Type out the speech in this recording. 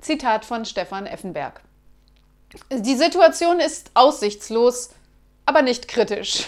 Zitat von Stefan Effenberg. Die Situation ist aussichtslos, aber nicht kritisch.